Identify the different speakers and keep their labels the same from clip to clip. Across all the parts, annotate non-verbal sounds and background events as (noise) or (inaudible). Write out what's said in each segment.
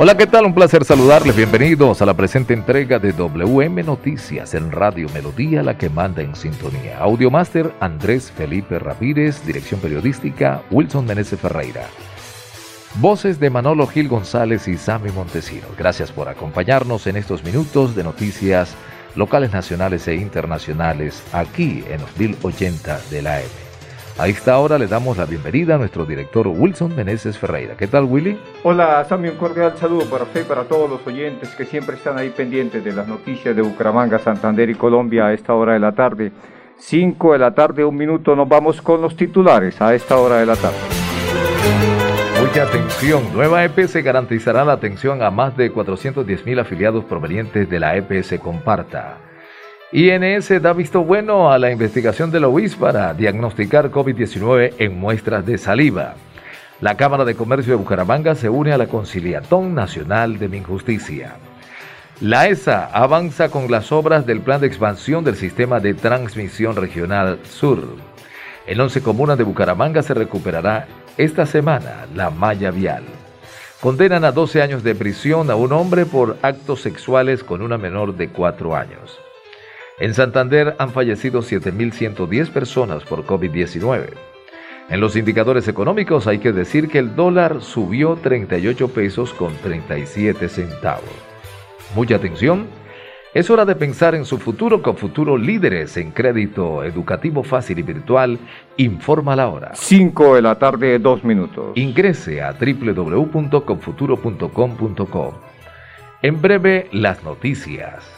Speaker 1: Hola, ¿qué tal? Un placer saludarles. Bienvenidos a la presente entrega de WM Noticias en Radio Melodía, la que manda en sintonía. Audiomaster Andrés Felipe Ramírez, dirección periodística Wilson Meneses Ferreira. Voces de Manolo Gil González y Sammy Montesinos. Gracias por acompañarnos en estos minutos de noticias locales, nacionales e internacionales aquí en los 1080 de la M. A esta hora le damos la bienvenida a nuestro director Wilson Meneses Ferreira. ¿Qué tal, Willy?
Speaker 2: Hola, Sammy, un cordial saludo para usted y para todos los oyentes que siempre están ahí pendientes de las noticias de Bucaramanga, Santander y Colombia a esta hora de la tarde. 5 de la tarde, un minuto, nos vamos con los titulares a esta hora de la tarde.
Speaker 1: Mucha atención, nueva EPS garantizará la atención a más de 410 mil afiliados provenientes de la EPS Comparta. INS da visto bueno a la investigación de la UIS para diagnosticar COVID-19 en muestras de saliva. La Cámara de Comercio de Bucaramanga se une a la Conciliatón Nacional de Minjusticia. La ESA avanza con las obras del plan de expansión del sistema de transmisión regional sur. En 11 comunas de Bucaramanga se recuperará esta semana la malla vial. Condenan a 12 años de prisión a un hombre por actos sexuales con una menor de 4 años. En Santander han fallecido 7.110 personas por COVID-19. En los indicadores económicos hay que decir que el dólar subió 38 pesos con 37 centavos. Mucha atención. Es hora de pensar en su futuro con Futuro Líderes en Crédito Educativo Fácil y Virtual. Informa la hora.
Speaker 2: 5 de la tarde, 2 minutos.
Speaker 1: Ingrese a www.confuturo.com.co. En breve, las noticias.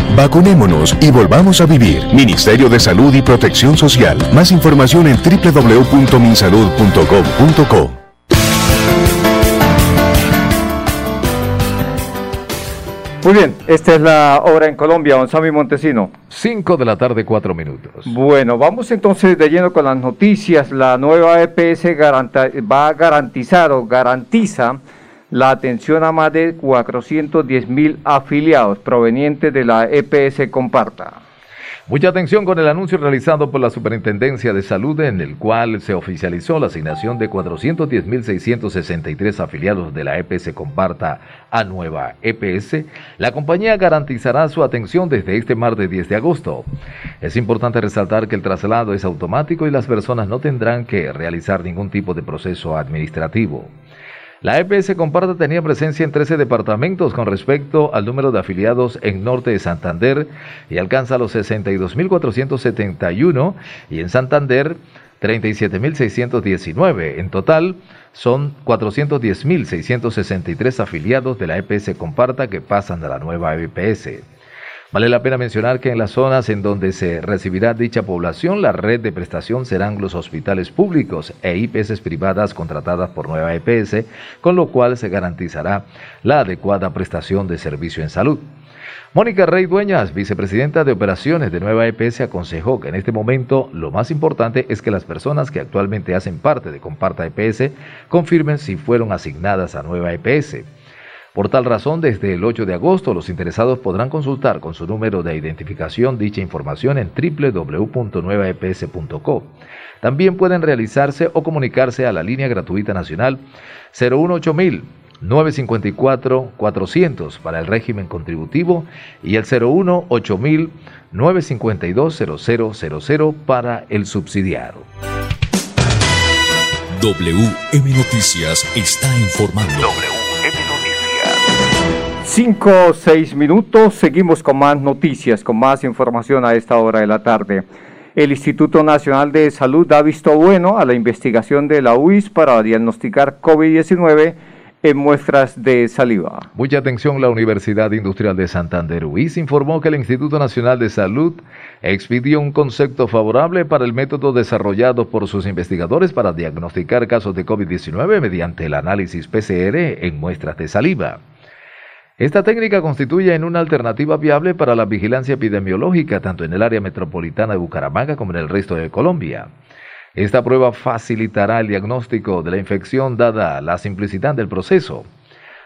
Speaker 3: Vacunémonos y volvamos a vivir. Ministerio de Salud y Protección Social. Más información en www.minsalud.gov.co.
Speaker 2: Muy bien, esta es la hora en Colombia, don Sammy Montesino.
Speaker 1: 5 de la tarde, 4 minutos.
Speaker 2: Bueno, vamos entonces de lleno con las noticias. La nueva EPS va a garantizar o garantiza la atención a más de 410 mil afiliados provenientes de la EPS Comparta.
Speaker 1: Mucha atención con el anuncio realizado por la Superintendencia de Salud en el cual se oficializó la asignación de 410.663 afiliados de la EPS Comparta a nueva EPS. La compañía garantizará su atención desde este martes 10 de agosto. Es importante resaltar que el traslado es automático y las personas no tendrán que realizar ningún tipo de proceso administrativo. La EPS Comparta tenía presencia en 13 departamentos con respecto al número de afiliados en norte de Santander y alcanza los 62.471 y en Santander 37.619. En total son 410.663 afiliados de la EPS Comparta que pasan a la nueva EPS. Vale la pena mencionar que en las zonas en donde se recibirá dicha población, la red de prestación serán los hospitales públicos e IPS privadas contratadas por Nueva EPS, con lo cual se garantizará la adecuada prestación de servicio en salud. Mónica Rey Dueñas, vicepresidenta de operaciones de Nueva EPS, aconsejó que en este momento lo más importante es que las personas que actualmente hacen parte de Comparta EPS confirmen si fueron asignadas a Nueva EPS. Por tal razón, desde el 8 de agosto, los interesados podrán consultar con su número de identificación dicha información en www.nuevaeps.co. También pueden realizarse o comunicarse a la línea gratuita nacional 018000 954 400 para el régimen contributivo y el 018000 952 0000 para el subsidiado.
Speaker 4: WM Noticias está informando.
Speaker 2: 5 o 6 minutos, seguimos con más noticias, con más información a esta hora de la tarde. El Instituto Nacional de Salud ha visto bueno a la investigación de la UIS para diagnosticar COVID-19 en muestras de saliva.
Speaker 1: Mucha atención, la Universidad Industrial de Santander UIS informó que el Instituto Nacional de Salud expidió un concepto favorable para el método desarrollado por sus investigadores para diagnosticar casos de COVID-19 mediante el análisis PCR en muestras de saliva. Esta técnica constituye en una alternativa viable para la vigilancia epidemiológica tanto en el área metropolitana de Bucaramanga como en el resto de Colombia. Esta prueba facilitará el diagnóstico de la infección dada la simplicidad del proceso.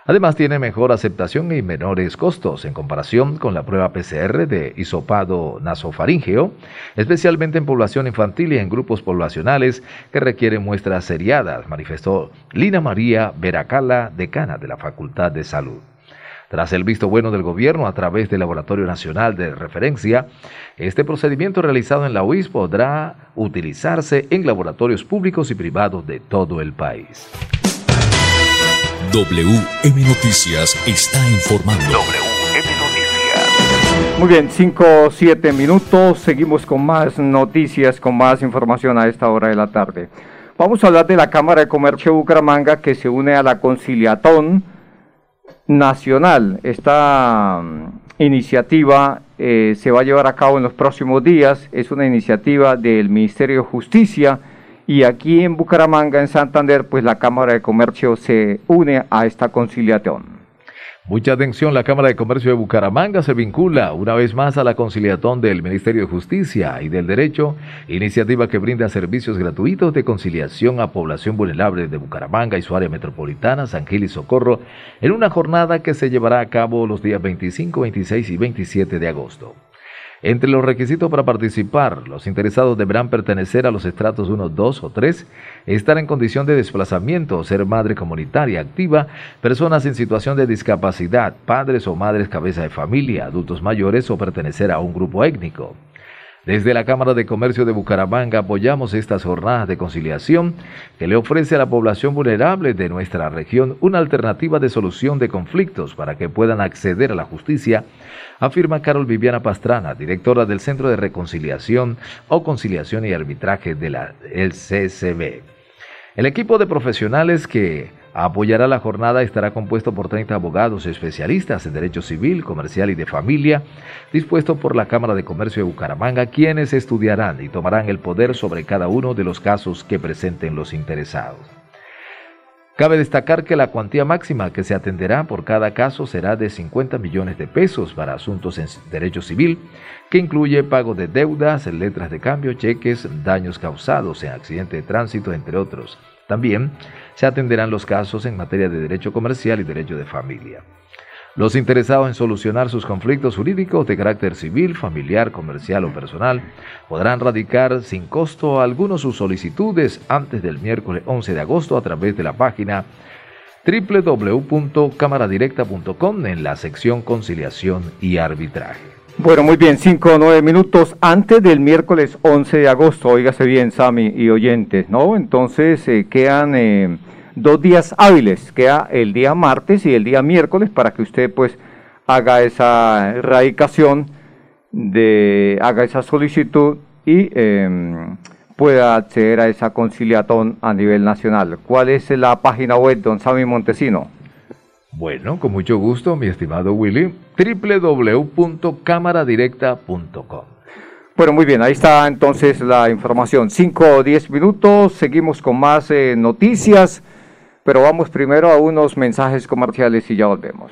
Speaker 1: Además tiene mejor aceptación y menores costos en comparación con la prueba PCR de hisopado nasofaríngeo, especialmente en población infantil y en grupos poblacionales que requieren muestras seriadas, manifestó Lina María Veracala, decana de la Facultad de Salud. Tras el visto bueno del gobierno a través del Laboratorio Nacional de Referencia, este procedimiento realizado en la UIS podrá utilizarse en laboratorios públicos y privados de todo el país.
Speaker 4: WM Noticias está informando. WM
Speaker 2: Noticias. Muy bien, 5 o 7 minutos. Seguimos con más noticias, con más información a esta hora de la tarde. Vamos a hablar de la Cámara de Comercio de Bucaramanga que se une a la conciliatón nacional. Esta mm, iniciativa eh, se va a llevar a cabo en los próximos días. Es una iniciativa del Ministerio de Justicia y aquí en Bucaramanga, en Santander, pues la Cámara de Comercio se une a esta conciliación.
Speaker 1: Mucha atención, la Cámara de Comercio de Bucaramanga se vincula una vez más a la conciliación del Ministerio de Justicia y del Derecho, iniciativa que brinda servicios gratuitos de conciliación a población vulnerable de Bucaramanga y su área metropolitana, San Gil y Socorro, en una jornada que se llevará a cabo los días 25, 26 y 27 de agosto. Entre los requisitos para participar, los interesados deberán pertenecer a los estratos 1, 2 o 3, estar en condición de desplazamiento, ser madre comunitaria activa, personas en situación de discapacidad, padres o madres cabeza de familia, adultos mayores o pertenecer a un grupo étnico. Desde la Cámara de Comercio de Bucaramanga apoyamos estas jornadas de conciliación que le ofrece a la población vulnerable de nuestra región una alternativa de solución de conflictos para que puedan acceder a la justicia, afirma Carol Viviana Pastrana, directora del Centro de Reconciliación o Conciliación y Arbitraje de la CCB. El equipo de profesionales que apoyará la jornada estará compuesto por 30 abogados especialistas en derecho civil, comercial y de familia, dispuesto por la Cámara de Comercio de Bucaramanga, quienes estudiarán y tomarán el poder sobre cada uno de los casos que presenten los interesados. Cabe destacar que la cuantía máxima que se atenderá por cada caso será de 50 millones de pesos para asuntos en derecho civil, que incluye pago de deudas, letras de cambio, cheques, daños causados en accidente de tránsito, entre otros. También se atenderán los casos en materia de derecho comercial y derecho de familia. Los interesados en solucionar sus conflictos jurídicos de carácter civil, familiar, comercial o personal podrán radicar sin costo algunos sus solicitudes antes del miércoles 11 de agosto a través de la página www.cámaradirecta.com en la sección conciliación y arbitraje.
Speaker 2: Bueno, muy bien, 5 o 9 minutos antes del miércoles 11 de agosto, óigase bien, Sami y oyentes, ¿no? Entonces eh, quedan eh, dos días hábiles, queda el día martes y el día miércoles para que usted pues haga esa erradicación, de, haga esa solicitud y em, pueda acceder a esa conciliatón a nivel nacional. ¿Cuál es la página web, don Sammy Montesino?
Speaker 1: Bueno, con mucho gusto, mi estimado Willy, www.cámaradirecta.com.
Speaker 2: Bueno, muy bien, ahí está entonces la información. 5 o 10 minutos, seguimos con más eh, noticias, pero vamos primero a unos mensajes comerciales y ya volvemos.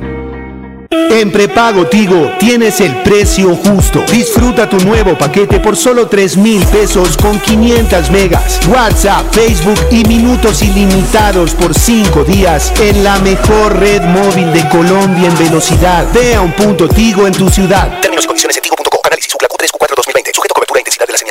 Speaker 5: En prepago Tigo tienes el precio justo. Disfruta tu nuevo paquete por solo 3 mil pesos con 500 megas, WhatsApp, Facebook y minutos ilimitados por 5 días en la mejor red móvil de Colombia en velocidad. Ve a un punto Tigo en tu ciudad.
Speaker 6: Términos y condiciones en tigo.co. Análisis Q3 Q4 2020. Sujeto cobertura e intensidad de la señal.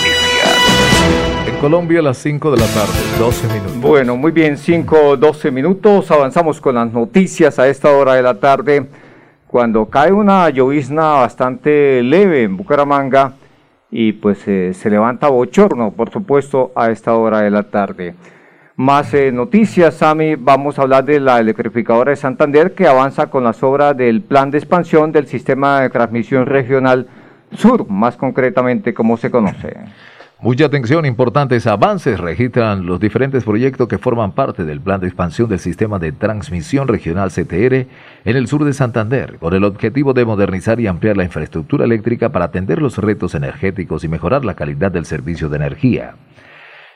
Speaker 1: Colombia a las 5 de la tarde, 12 minutos.
Speaker 2: Bueno, muy bien, 5, 12 minutos. Avanzamos con las noticias a esta hora de la tarde. Cuando cae una llovizna bastante leve en Bucaramanga y pues eh, se levanta bochorno, por supuesto, a esta hora de la tarde. Más eh, noticias, Sami, vamos a hablar de la electrificadora de Santander que avanza con las obras del plan de expansión del sistema de transmisión regional sur, más concretamente como se conoce.
Speaker 1: Mucha atención, importantes avances registran los diferentes proyectos que forman parte del plan de expansión del sistema de transmisión regional CTR en el sur de Santander, con el objetivo de modernizar y ampliar la infraestructura eléctrica para atender los retos energéticos y mejorar la calidad del servicio de energía.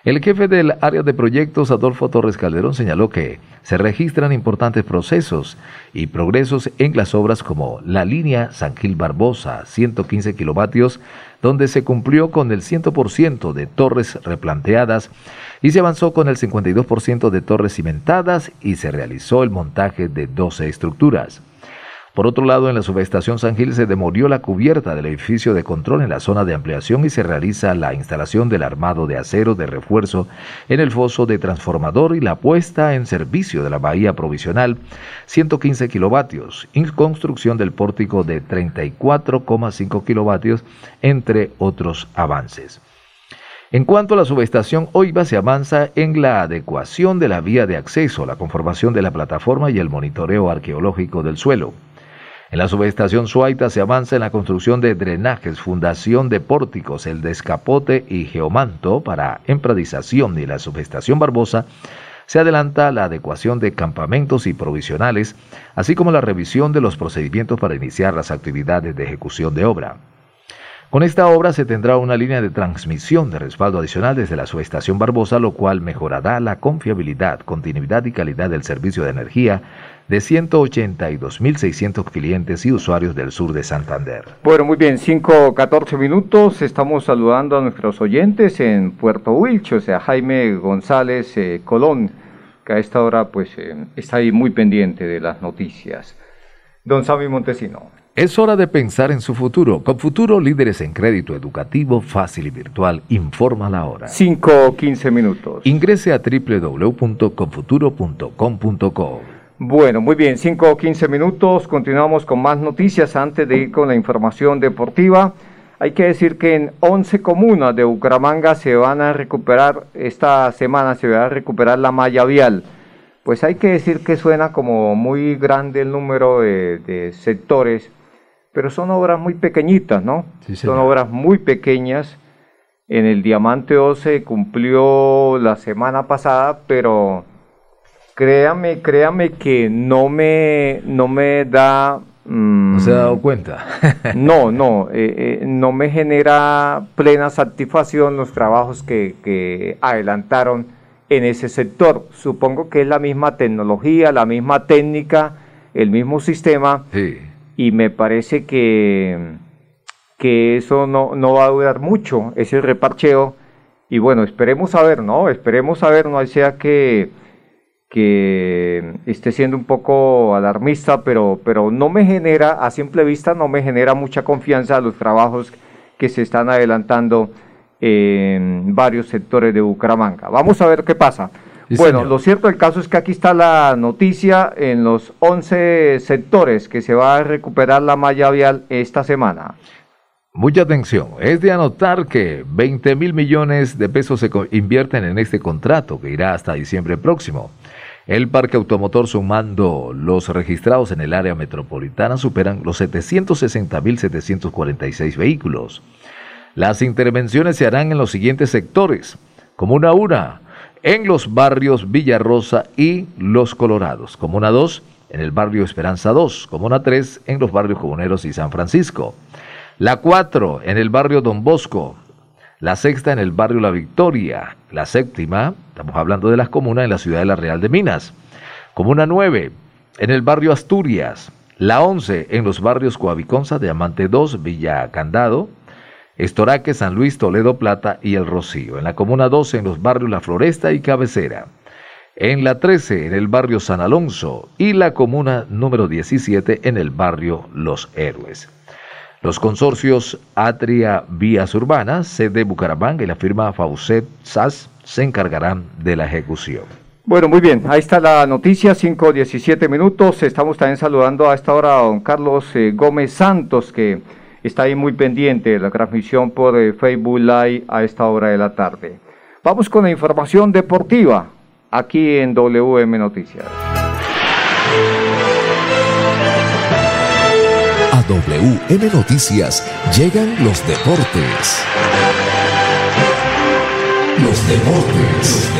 Speaker 1: El jefe del área de proyectos, Adolfo Torres Calderón, señaló que se registran importantes procesos y progresos en las obras como la línea San Gil Barbosa, 115 kilovatios, donde se cumplió con el 100% de torres replanteadas y se avanzó con el 52% de torres cimentadas y se realizó el montaje de 12 estructuras. Por otro lado, en la subestación San Gil se demolió la cubierta del edificio de control en la zona de ampliación y se realiza la instalación del armado de acero de refuerzo en el foso de transformador y la puesta en servicio de la bahía provisional 115 kilovatios y construcción del pórtico de 34,5 kilovatios, entre otros avances. En cuanto a la subestación OIVA, se avanza en la adecuación de la vía de acceso, la conformación de la plataforma y el monitoreo arqueológico del suelo. En la subestación Suaita se avanza en la construcción de drenajes, fundación de pórticos, el descapote y geomanto para empradización y la subestación Barbosa se adelanta la adecuación de campamentos y provisionales, así como la revisión de los procedimientos para iniciar las actividades de ejecución de obra. Con esta obra se tendrá una línea de transmisión de respaldo adicional desde la subestación Barbosa, lo cual mejorará la confiabilidad, continuidad y calidad del servicio de energía de 182.600 clientes y usuarios del sur de Santander.
Speaker 2: Bueno, muy bien, 5, 14 minutos. Estamos saludando a nuestros oyentes en Puerto Wilcho, o sea, Jaime González eh, Colón, que a esta hora pues eh, está ahí muy pendiente de las noticias. Don Sami Montesino.
Speaker 1: Es hora de pensar en su futuro. Con Futuro, líderes en crédito educativo fácil y virtual. Informa la hora.
Speaker 2: 5 o 15 minutos.
Speaker 1: Ingrese a www.confuturo.com.co.
Speaker 2: Bueno, muy bien, 5 o 15 minutos. Continuamos con más noticias antes de ir con la información deportiva. Hay que decir que en 11 comunas de Bucaramanga se van a recuperar, esta semana se va a recuperar la malla vial. Pues hay que decir que suena como muy grande el número de, sectores, pero son obras muy pequeñitas, ¿no? son obras muy pequeñas. En el Diamante 12 cumplió la semana pasada, pero créame, créame que no me, no me da
Speaker 1: ¿No se ha dado cuenta? (laughs)
Speaker 2: no, no, eh, eh, no me genera plena satisfacción los trabajos que, adelantaron en ese sector. Supongo que es la misma tecnología, la misma técnica, el mismo sistema, y me parece que, que eso no, no va a durar mucho, ese reparcheo. Y bueno, esperemos a ver, ¿no? Esperemos a ver, no sea que que esté siendo un poco alarmista, pero, pero no me genera, a simple vista, no me genera mucha confianza los trabajos que se están adelantando en varios sectores de Bucaramanga. Vamos a ver qué pasa. bueno, lo cierto del caso es que aquí está la noticia en los 11 sectores que se va a recuperar la malla vial esta semana.
Speaker 1: Mucha atención, es de anotar que 20 mil millones de pesos se invierten en este contrato que irá hasta diciembre próximo. El parque automotor sumando los registrados en el área metropolitana superan los 760.746 vehículos. Las intervenciones se harán en los siguientes sectores. Comuna 1, en los barrios Villarrosa y Los Colorados. Comuna 2, en el barrio Esperanza 2. Comuna 3, en los barrios Comuneros y San Francisco. La 4, en el barrio Don Bosco la sexta en el barrio La Victoria, la séptima, estamos hablando de las comunas en la ciudad de La Real de Minas, comuna 9 en el barrio Asturias, la 11 en los barrios Coaviconza, Diamante 2, Villa Candado, Estoraque, San Luis, Toledo, Plata y El Rocío, en la comuna 12 en los barrios La Floresta y Cabecera, en la 13 en el barrio San Alonso. Y la comuna número 17 en el barrio Los Héroes. Los consorcios Atria Vías Urbanas, sede Bucaramanga y la firma Faucet SAS se encargarán de la ejecución.
Speaker 2: Bueno, muy bien, ahí está la noticia, 5.17 minutos. Estamos también saludando a esta hora a don Carlos eh, Gómez Santos, que está ahí muy pendiente de la transmisión por eh, Facebook Live a esta hora de la tarde. Vamos con la información deportiva aquí en WM Noticias.
Speaker 7: WM Noticias llegan los deportes. Los deportes.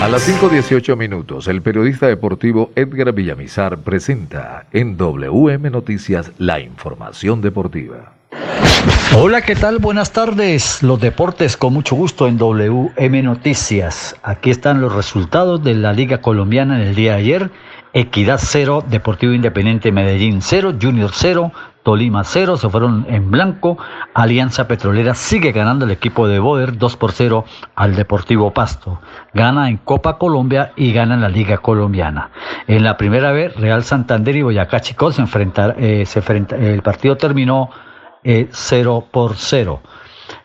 Speaker 1: A las 5.18 minutos, el periodista deportivo Edgar Villamizar presenta en WM Noticias la información deportiva.
Speaker 8: Hola, ¿qué tal? Buenas tardes. Los deportes con mucho gusto en WM Noticias. Aquí están los resultados de la Liga Colombiana en el día de ayer. Equidad 0, Deportivo Independiente Medellín 0, Junior 0, Tolima 0, se fueron en blanco. Alianza Petrolera sigue ganando el equipo de Boder 2 por 0 al Deportivo Pasto. Gana en Copa Colombia y gana en la Liga Colombiana. En la primera vez, Real Santander y Boyacá Chicos se enfrentan, eh, se el partido terminó 0 eh, por 0.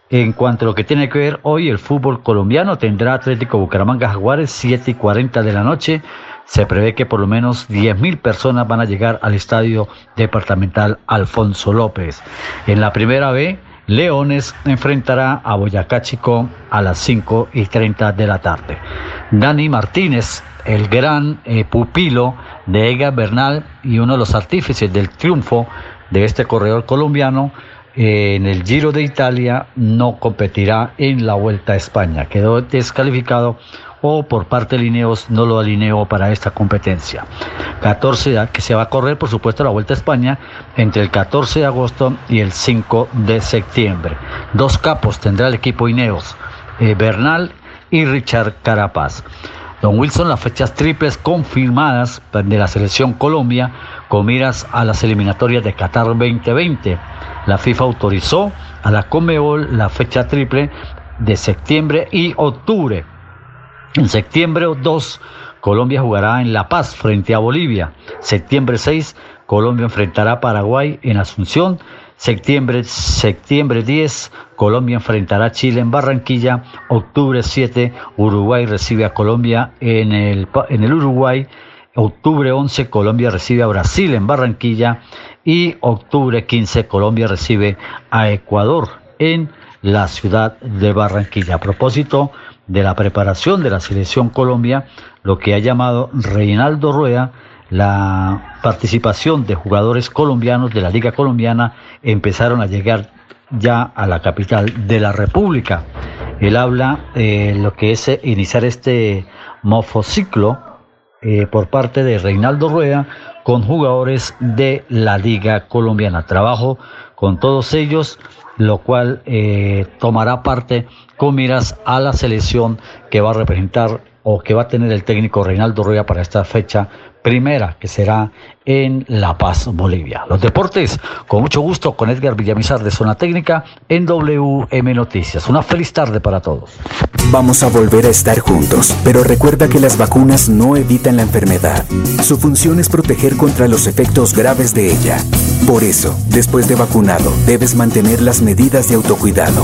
Speaker 8: En cuanto a lo que tiene que ver hoy, el fútbol colombiano tendrá Atlético Bucaramanga Jaguares 7 y 40 de la noche. Se prevé que por lo menos 10.000 personas van a llegar al estadio departamental Alfonso López. En la primera B, Leones enfrentará a Boyacá Chico a las 5 y 30 de la tarde. Dani Martínez, el gran eh, pupilo de Ega Bernal y uno de los artífices del triunfo de este corredor colombiano, en el Giro de Italia no competirá en la Vuelta a España. Quedó descalificado o por parte de Lineos no lo alineó para esta competencia. 14 que se va a correr, por supuesto, la Vuelta a España entre el 14 de agosto y el 5 de septiembre. Dos capos tendrá el equipo Ineos, eh, Bernal y Richard Carapaz. Don Wilson, las fechas triples confirmadas de la selección Colombia con miras a las eliminatorias de Qatar 2020. La FIFA autorizó a la Conmebol la fecha triple de septiembre y octubre en septiembre 2, Colombia jugará en La Paz frente a Bolivia. Septiembre 6, Colombia enfrentará a Paraguay en Asunción. Septiembre, septiembre 10, Colombia enfrentará a Chile en Barranquilla. Octubre 7, Uruguay recibe a Colombia en el, en el Uruguay. Octubre 11, Colombia recibe a Brasil en Barranquilla. Y octubre 15, Colombia recibe a Ecuador en la ciudad de Barranquilla. A propósito de la preparación de la selección Colombia, lo que ha llamado Reinaldo Rueda, la participación de jugadores colombianos de la Liga Colombiana empezaron a llegar ya a la capital de la República. Él habla de lo que es iniciar este mofociclo eh, por parte de Reinaldo Rueda con jugadores de la Liga Colombiana. Trabajo con todos ellos, lo cual eh, tomará parte con miras a la selección que va a representar o que va a tener el técnico Reinaldo Rueda para esta fecha primera, que será en La Paz, Bolivia. Los deportes, con mucho gusto, con Edgar Villamizar de Zona Técnica en WM Noticias. Una feliz tarde para todos.
Speaker 9: Vamos a volver a estar juntos, pero recuerda que las vacunas no evitan la enfermedad. Su función es proteger contra los efectos graves de ella. Por eso, después de vacunado, debes mantener las medidas de autocuidado.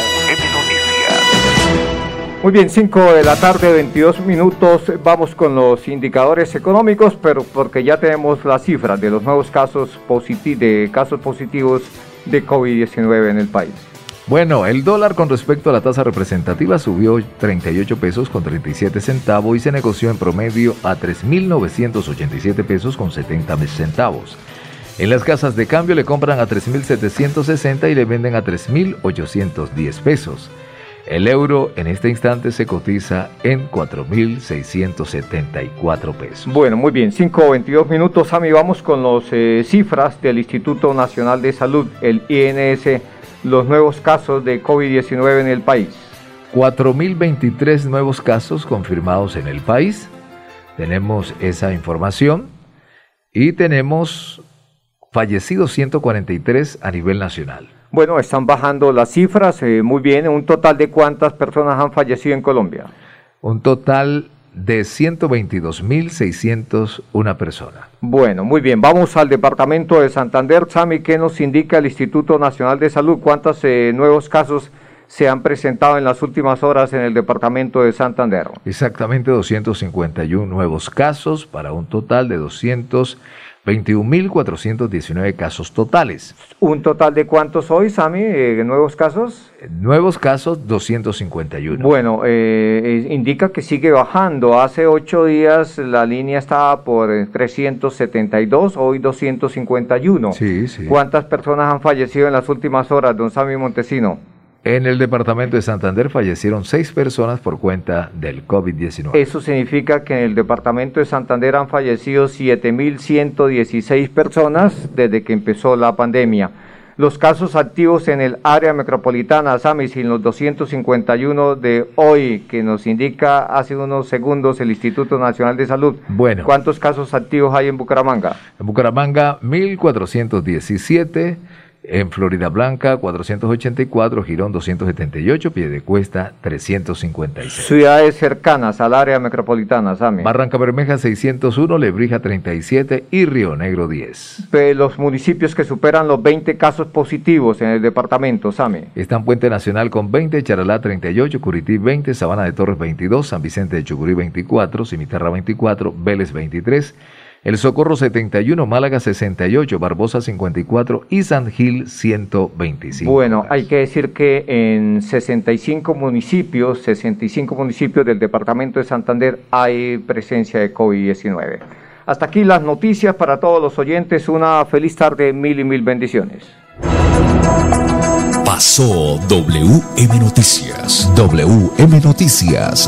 Speaker 2: Muy bien, 5 de la tarde, 22 minutos. Vamos con los indicadores económicos, pero porque ya tenemos las cifras de los nuevos casos, positi- de casos positivos de COVID-19 en el país.
Speaker 1: Bueno, el dólar con respecto a la tasa representativa subió 38 pesos con 37 centavos y se negoció en promedio a 3.987 pesos con 70 centavos. En las casas de cambio le compran a 3.760 y le venden a 3.810 pesos. El euro en este instante se cotiza en 4.674 pesos.
Speaker 2: Bueno, muy bien, 5.22 minutos, Sami. Vamos con las cifras del Instituto Nacional de Salud, el INS, los nuevos casos de COVID-19 en el país.
Speaker 1: 4.023 nuevos casos confirmados en el país. Tenemos esa información. Y tenemos fallecidos 143 a nivel nacional.
Speaker 2: Bueno, están bajando las cifras, eh, muy bien. ¿Un total de cuántas personas han fallecido en Colombia?
Speaker 1: Un total de 122.601 personas.
Speaker 2: Bueno, muy bien. Vamos al departamento de Santander. Sami, ¿qué nos indica el Instituto Nacional de Salud? ¿Cuántos eh, nuevos casos se han presentado en las últimas horas en el departamento de Santander?
Speaker 1: Exactamente 251 nuevos casos para un total de 221.419 casos totales.
Speaker 2: ¿Un total de cuántos hoy, Sami, eh, nuevos casos?
Speaker 1: Nuevos casos 251.
Speaker 2: Bueno, eh, eh, indica que sigue bajando. Hace ocho días la línea estaba por eh, 372, hoy 251.
Speaker 1: Sí, sí.
Speaker 2: ¿Cuántas personas han fallecido en las últimas horas, don Sami Montesino?
Speaker 1: En el departamento de Santander fallecieron seis personas por cuenta del COVID-19.
Speaker 2: Eso significa que en el departamento de Santander han fallecido 7.116 personas desde que empezó la pandemia. Los casos activos en el área metropolitana, Sami, sin los 251 de hoy, que nos indica hace unos segundos el Instituto Nacional de Salud.
Speaker 1: Bueno.
Speaker 2: ¿Cuántos casos activos hay en Bucaramanga?
Speaker 1: En Bucaramanga, 1.417. En Florida Blanca, 484. Girón, 278. Piedecuesta, 356.
Speaker 2: Ciudades cercanas al área metropolitana, Sami.
Speaker 1: Barranca Bermeja, 601. Lebrija, 37. Y Río Negro, 10.
Speaker 2: Pe- Los municipios que superan los 20 casos positivos en el departamento, Sami.
Speaker 1: Están Puente Nacional con 20, Charalá 38, Curití 20, Sabana de Torres 22, San Vicente de Chucurí 24, Cimitarra 24, Vélez 23, El Socorro 71, Málaga 68, Barbosa 54 y San Gil 125.
Speaker 2: Bueno, hay que decir que en 65 municipios, 65 municipios del departamento de Santander hay presencia de COVID-19. Hasta aquí las noticias para todos los oyentes. Una feliz tarde, mil y mil bendiciones.
Speaker 4: Pasó WM Noticias.
Speaker 7: WM Noticias.